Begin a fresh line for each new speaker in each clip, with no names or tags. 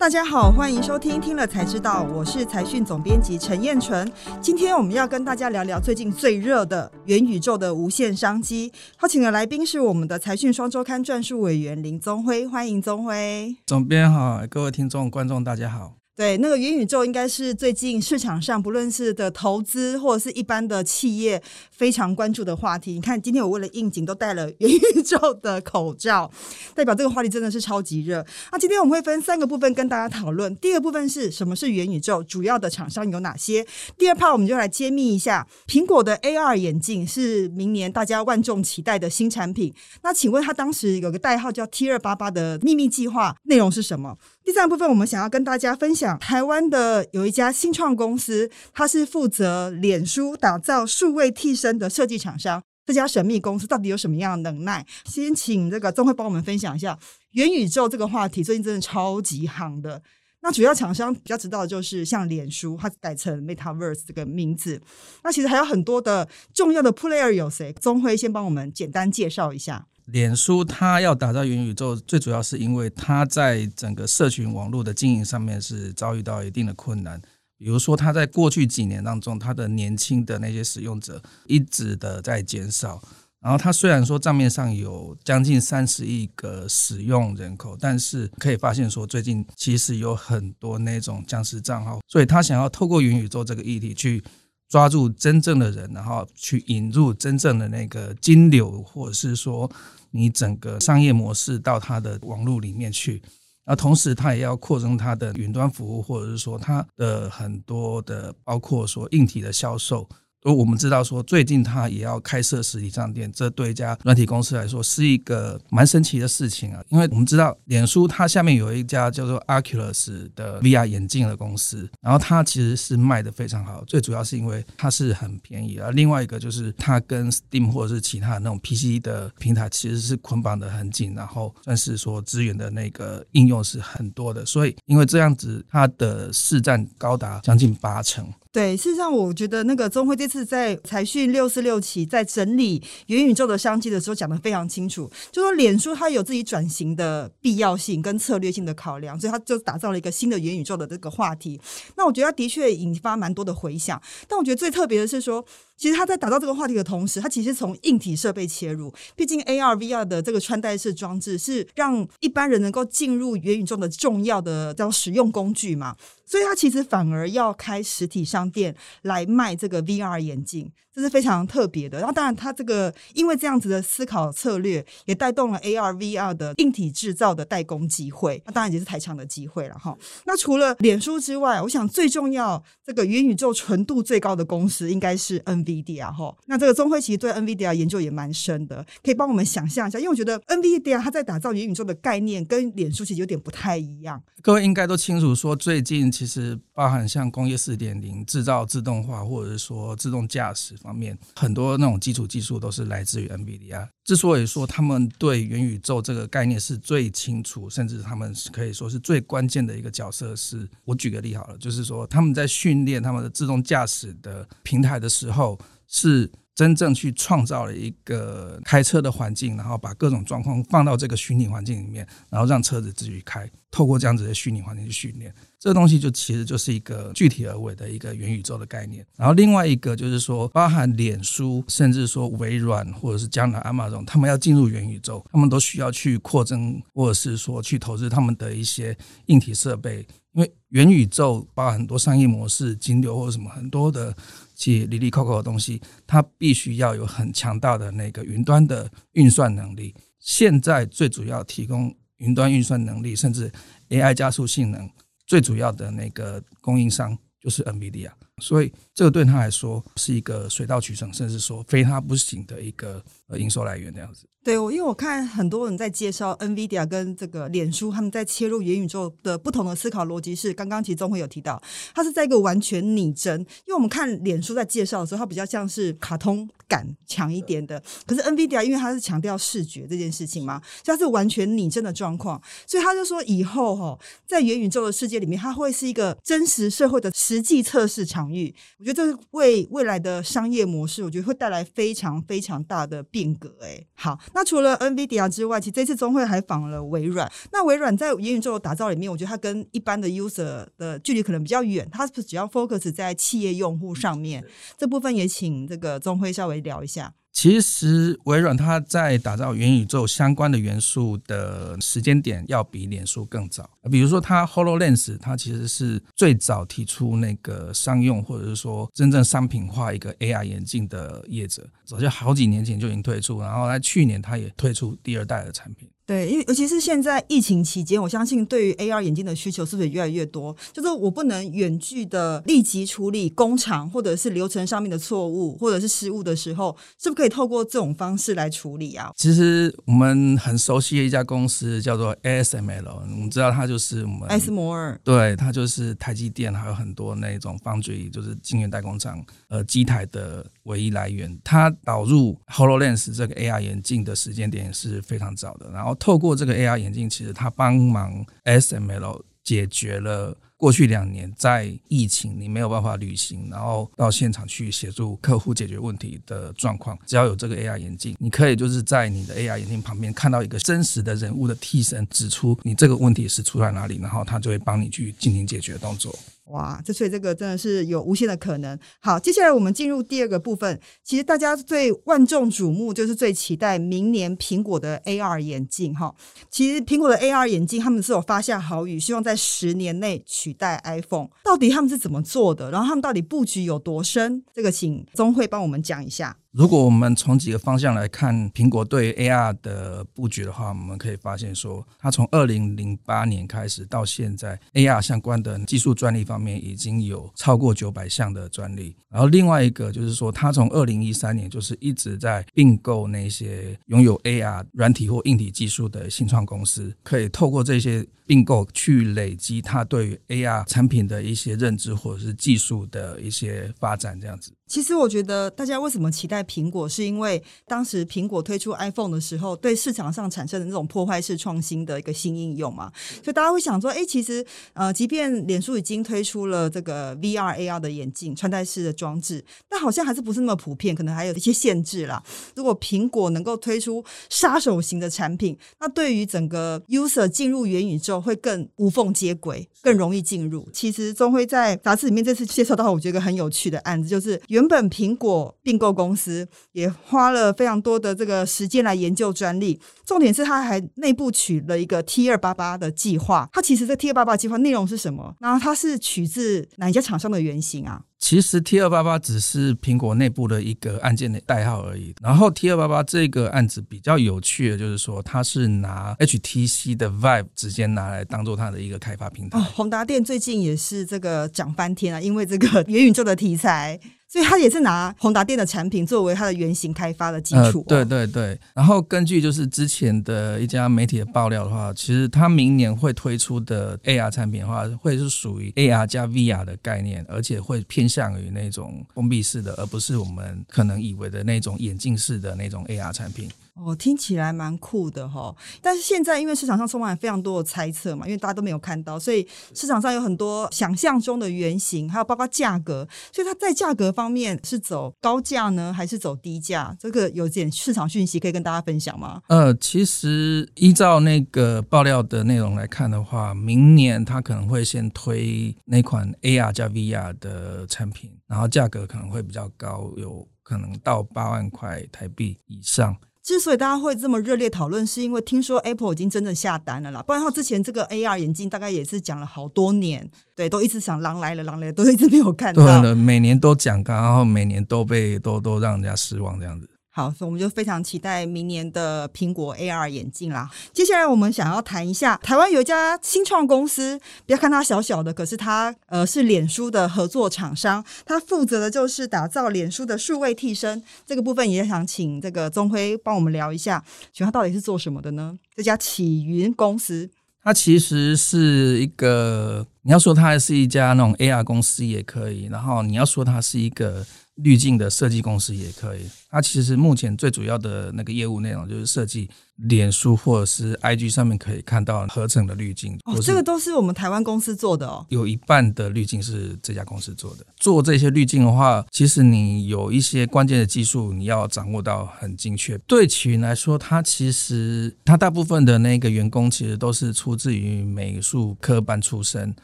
大家好，欢迎收听听了才知道，我是财讯总编辑陈彦纯。今天我们要跟大家聊聊最近最热的元宇宙的无限商机。邀请的来宾是我们的财讯双周刊撰述委员林宗辉，欢迎宗辉。
总编好，各位听众观众大家好。
对，那个元宇宙应该是最近市场上不论是的投资或者是一般的企业非常关注的话题。你看，今天我为了应景都戴了元宇宙的口罩，代表这个话题真的是超级热。那今天我们会分三个部分跟大家讨论。第一个部分是什么是元宇宙，主要的厂商有哪些？第二 part 我们就来揭秘一下苹果的 AR 眼镜是明年大家万众期待的新产品。那请问它当时有个代号叫 T 二八八的秘密计划，内容是什么？第三部分，我们想要跟大家分享台湾的有一家新创公司，它是负责脸书打造数位替身的设计厂商。这家神秘公司到底有什么样的能耐？先请这个钟辉帮我们分享一下元宇宙这个话题，最近真的超级夯的。那主要厂商比较知道的就是像脸书，它改成 Metaverse 这个名字。那其实还有很多的重要的 player 有谁？钟辉先帮我们简单介绍一下。
脸书它要打造元宇宙，最主要是因为它在整个社群网络的经营上面是遭遇到一定的困难。比如说，它在过去几年当中，它的年轻的那些使用者一直的在减少。然后，它虽然说账面上有将近三十亿个使用人口，但是可以发现说，最近其实有很多那种僵尸账号。所以，他想要透过元宇宙这个议题去。抓住真正的人，然后去引入真正的那个金流，或者是说你整个商业模式到他的网络里面去。那同时，他也要扩充他的云端服务，或者是说他的很多的，包括说硬体的销售。而我们知道说，最近它也要开设实体商店，这对一家软体公司来说是一个蛮神奇的事情啊。因为我们知道，脸书它下面有一家叫做 Oculus 的 VR 眼镜的公司，然后它其实是卖得非常好，最主要是因为它是很便宜啊。另外一个就是它跟 Steam 或者是其他那种 PC 的平台其实是捆绑得很紧，然后算是说资源的那个应用是很多的，所以因为这样子，它的市占高达将近八成。
对，事实上，我觉得那个钟辉这次在财讯六四六期在整理元宇宙的商机的时候讲得非常清楚，就说脸书它有自己转型的必要性跟策略性的考量，所以它就打造了一个新的元宇宙的这个话题。那我觉得它的确引发蛮多的回响，但我觉得最特别的是说。其实他在打造这个话题的同时，他其实从硬体设备切入。毕竟 AR、VR 的这个穿戴式装置是让一般人能够进入元宇宙的重要的叫使用工具嘛，所以他其实反而要开实体商店来卖这个 VR 眼镜。这是非常特别的，然后当然，它这个因为这样子的思考策略，也带动了 AR、VR 的硬体制造的代工机会，那当然也是台厂的机会了哈。那除了脸书之外，我想最重要这个元宇宙纯度最高的公司应该是 NVIDIA 哈。那这个钟辉其实对 NVIDIA 研究也蛮深的，可以帮我们想象一下，因为我觉得 NVIDIA 它在打造元宇宙的概念跟脸书其实有点不太一样。
各位应该都清楚，说最近其实包含像工业四点零、制造自动化，或者是说自动驾驶。方面很多那种基础技术都是来自于 NVIDIA。之所以说他们对元宇宙这个概念是最清楚，甚至他们可以说是最关键的一个角色是，是我举个例好了，就是说他们在训练他们的自动驾驶的平台的时候，是真正去创造了一个开车的环境，然后把各种状况放到这个虚拟环境里面，然后让车子自己开。透过这样子的虚拟环境去训练，这个东西就其实就是一个具体而为的一个元宇宙的概念。然后另外一个就是说，包含脸书，甚至说微软或者是将来 Amazon，他们要进入元宇宙，他们都需要去扩增，或者是说去投资他们的一些硬体设备，因为元宇宙包含很多商业模式、金流或者什么很多的其里里扣扣的东西，它必须要有很强大的那个云端的运算能力。现在最主要提供。云端运算能力，甚至 AI 加速性能，最主要的那个供应商就是 NVIDIA，所以这个对他来说是一个水到渠成，甚至说非他不行的一个呃营收来源这样子。
对，我因为我看很多人在介绍 NVIDIA 跟这个脸书，他们在切入元宇宙的不同的思考逻辑是，刚刚其实宗辉有提到，它是在一个完全拟真。因为我们看脸书在介绍的时候，它比较像是卡通感强一点的，可是 NVIDIA 因为它是强调视觉这件事情嘛，所以它是完全拟真的状况，所以他就说以后哈，在元宇宙的世界里面，它会是一个真实社会的实际测试场场域。我觉得这是为未来的商业模式，我觉得会带来非常非常大的变革。哎，好，那除了 NVIDIA 之外，其实这次中会还访了微软。那微软在元宇宙的打造里面，我觉得它跟一般的 user 的距离可能比较远，它是只要 focus 在企业用户上面。这部分也请这个中会稍微聊一下。
其实微软它在打造元宇宙相关的元素的时间点要比脸书更早。比如说，它 HoloLens 它其实是最早提出那个商用或者是说真正商品化一个 AI 眼镜的业者，早就好几年前就已经推出，然后在去年它也推出第二代的产品。
对，因为尤其是现在疫情期间，我相信对于 AR 眼镜的需求是不是越来越多？就是我不能远距的立即处理工厂或者是流程上面的错误或者是失误的时候，是不是可以透过这种方式来处理啊？
其实我们很熟悉的一家公司叫做 ASML，我们知道它就是我们
艾斯摩尔，
对，它就是台积电还有很多那种 foundry，就是晶圆代工厂呃机台的唯一来源。它导入 HoloLens 这个 AR 眼镜的时间点是非常早的，然后。透过这个 AR 眼镜，其实它帮忙 S M L 解决了过去两年在疫情你没有办法旅行，然后到现场去协助客户解决问题的状况。只要有这个 AR 眼镜，你可以就是在你的 AR 眼镜旁边看到一个真实的人物的替身，指出你这个问题是出在哪里，然后他就会帮你去进行解决动作。
哇，这所以这个真的是有无限的可能。好，接下来我们进入第二个部分。其实大家最万众瞩目，就是最期待明年苹果的 AR 眼镜哈。其实苹果的 AR 眼镜，他们是有发下好语，希望在十年内取代 iPhone。到底他们是怎么做的？然后他们到底布局有多深？这个请宗慧帮我们讲一下。
如果我们从几个方向来看苹果对 AR 的布局的话，我们可以发现说，它从二零零八年开始到现在，AR 相关的技术专利方面已经有超过九百项的专利。然后另外一个就是说，它从二零一三年就是一直在并购那些拥有 AR 软体或硬体技术的新创公司，可以透过这些并购去累积它对于 AR 产品的一些认知或者是技术的一些发展，这样子。
其实我觉得大家为什么期待苹果，是因为当时苹果推出 iPhone 的时候，对市场上产生的那种破坏式创新的一个新应用嘛，所以大家会想说，哎，其实呃，即便脸书已经推出了这个 VR AR 的眼镜穿戴式的装置，但好像还是不是那么普遍，可能还有一些限制啦。如果苹果能够推出杀手型的产品，那对于整个 user 进入元宇宙会更无缝接轨，更容易进入。其实钟辉在杂志里面这次介绍到，我觉得很有趣的案子就是原本苹果并购公司也花了非常多的这个时间来研究专利，重点是他还内部取了一个 T 二八八的计划。它其实这 T 二八八计划内容是什么？然后它是取自哪一家厂商的原型啊？
其实 T 二八八只是苹果内部的一个案件的代号而已。然后 T 二八八这个案子比较有趣的，就是说它是拿 HTC 的 Vive 直接拿来当做它的一个开发平台。
哦，宏达电最近也是这个涨翻天啊，因为这个元宇宙的题材。所以他也是拿宏达电的产品作为它的原型开发的基础。哦
呃。对对对，然后根据就是之前的一家媒体的爆料的话，其实它明年会推出的 AR 产品的话，会是属于 AR 加 VR 的概念，而且会偏向于那种封闭式的，而不是我们可能以为的那种眼镜式的那种 AR 产品。
哦，听起来蛮酷的哈，但是现在因为市场上充满非常多的猜测嘛，因为大家都没有看到，所以市场上有很多想象中的原型，还有包括价格，所以它在价格方面是走高价呢，还是走低价？这个有点市场讯息可以跟大家分享吗？
呃，其实依照那个爆料的内容来看的话，明年它可能会先推那款 AR 加 VR 的产品，然后价格可能会比较高，有可能到八万块台币以上。
之所以大家会这么热烈讨论，是因为听说 Apple 已经真正下单了啦。不然的话，之前这个 AR 眼镜大概也是讲了好多年，对，都一直想狼来了，狼来了，都一直没有看到。
对的，每年都讲，然后每年都被都都让人家失望这样子。
好，所以我们就非常期待明年的苹果 AR 眼镜啦。接下来我们想要谈一下，台湾有一家新创公司，不要看它小小的，可是它呃是脸书的合作厂商，它负责的就是打造脸书的数位替身。这个部分也想请这个宗辉帮我们聊一下，请问它到底是做什么的呢？这家启云公司，
它其实是一个，你要说它是一家那种 AR 公司也可以，然后你要说它是一个滤镜的设计公司也可以。它其实目前最主要的那个业务内容就是设计。脸书或者是 IG 上面可以看到合成的滤镜
哦，这个都是我们台湾公司做的哦。
有一半的滤镜是这家公司做的。做这些滤镜的话，其实你有一些关键的技术，你要掌握到很精确。对奇云来说，它其实它大部分的那个员工其实都是出自于美术科班出身，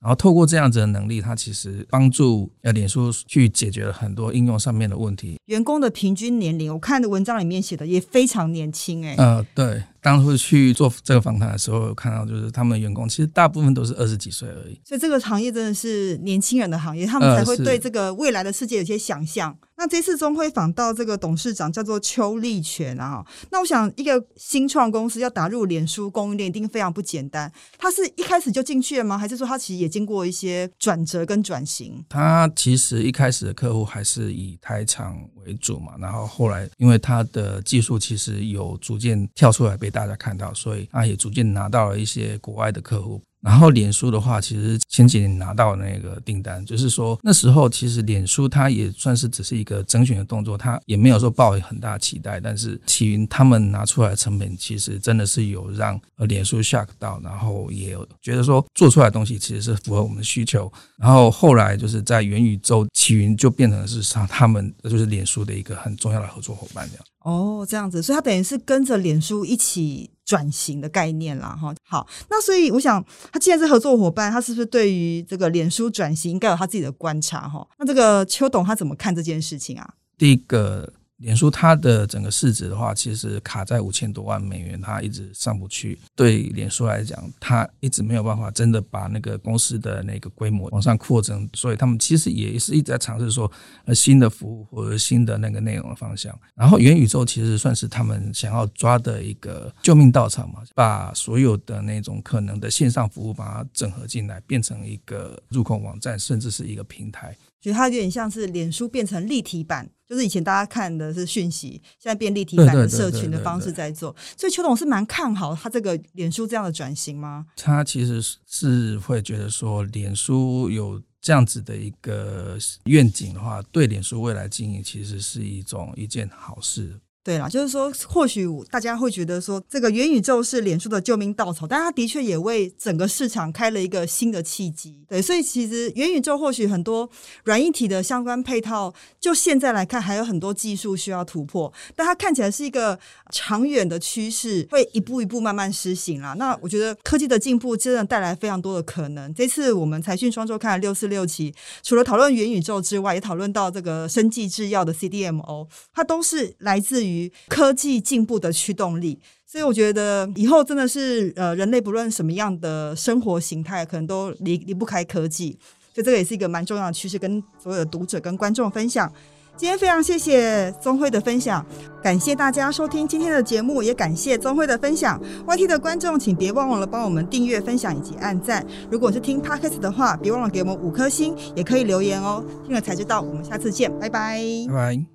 然后透过这样子的能力，它其实帮助呃脸书去解决了很多应用上面的问题。
员工的平均年龄，我看的文章里面写的也非常年轻哎。
呃，对。当初去做这个访谈的时候，有看到就是他们员工其实大部分都是二十几岁而已，
所以这个行业真的是年轻人的行业，他们才会对这个未来的世界有些想象。那这次中辉访到这个董事长叫做邱立全啊，那我想一个新创公司要打入脸书供应链，一定非常不简单。他是一开始就进去了吗？还是说他其实也经过一些转折跟转型？
他其实一开始的客户还是以台厂为主嘛，然后后来因为他的技术其实有逐渐跳出来被大家看到，所以他也逐渐拿到了一些国外的客户。然后脸书的话，其实前几年拿到那个订单，就是说那时候其实脸书它也算是只是一个征选的动作，它也没有说抱很大期待。但是奇云他们拿出来的成本，其实真的是有让脸书 shock 到，然后也有觉得说做出来的东西其实是符合我们的需求。然后后来就是在元宇宙，奇云就变成是上他们就是脸书的一个很重要的合作伙伴这样。
哦，这样子，所以他等于是跟着脸书一起。转型的概念啦，哈，好，那所以我想，他既然是合作伙伴，他是不是对于这个脸书转型应该有他自己的观察，哈？那这个邱董他怎么看这件事情啊？
第一个。脸书它的整个市值的话，其实卡在五千多万美元，它一直上不去。对脸书来讲，它一直没有办法真的把那个公司的那个规模往上扩增，所以他们其实也是一直在尝试说呃新的服务或者新的那个内容的方向。然后元宇宙其实算是他们想要抓的一个救命稻草嘛，把所有的那种可能的线上服务把它整合进来，变成一个入口网站，甚至是一个平台。
所以它有点像是脸书变成立体版。就是以前大家看的是讯息，现在变立体版的社群的方式在做，所以邱董是蛮看好他这个脸书这样的转型吗？
他其实是会觉得说，脸书有这样子的一个愿景的话，对脸书未来经营其实是一种一件好事。
对啦，就是说，或许大家会觉得说，这个元宇宙是脸书的救命稻草，但它的确也为整个市场开了一个新的契机。对，所以其实元宇宙或许很多软硬体的相关配套，就现在来看还有很多技术需要突破，但它看起来是一个长远的趋势，会一步一步慢慢施行啦。那我觉得科技的进步真的带来非常多的可能。这次我们财讯双周刊六四六期，除了讨论元宇宙之外，也讨论到这个生技制药的 CDMO，它都是来自于。科技进步的驱动力，所以我觉得以后真的是呃，人类不论什么样的生活形态，可能都离离不开科技，所以这个也是一个蛮重要的趋势，跟所有的读者跟观众分享。今天非常谢谢宗辉的分享，感谢大家收听今天的节目，也感谢宗辉的分享。YT 的观众，请别忘了帮我们订阅、分享以及按赞。如果是听 Podcast 的话，别忘了给我们五颗星，也可以留言哦。听了才知道，我们下次见，拜拜，
拜拜。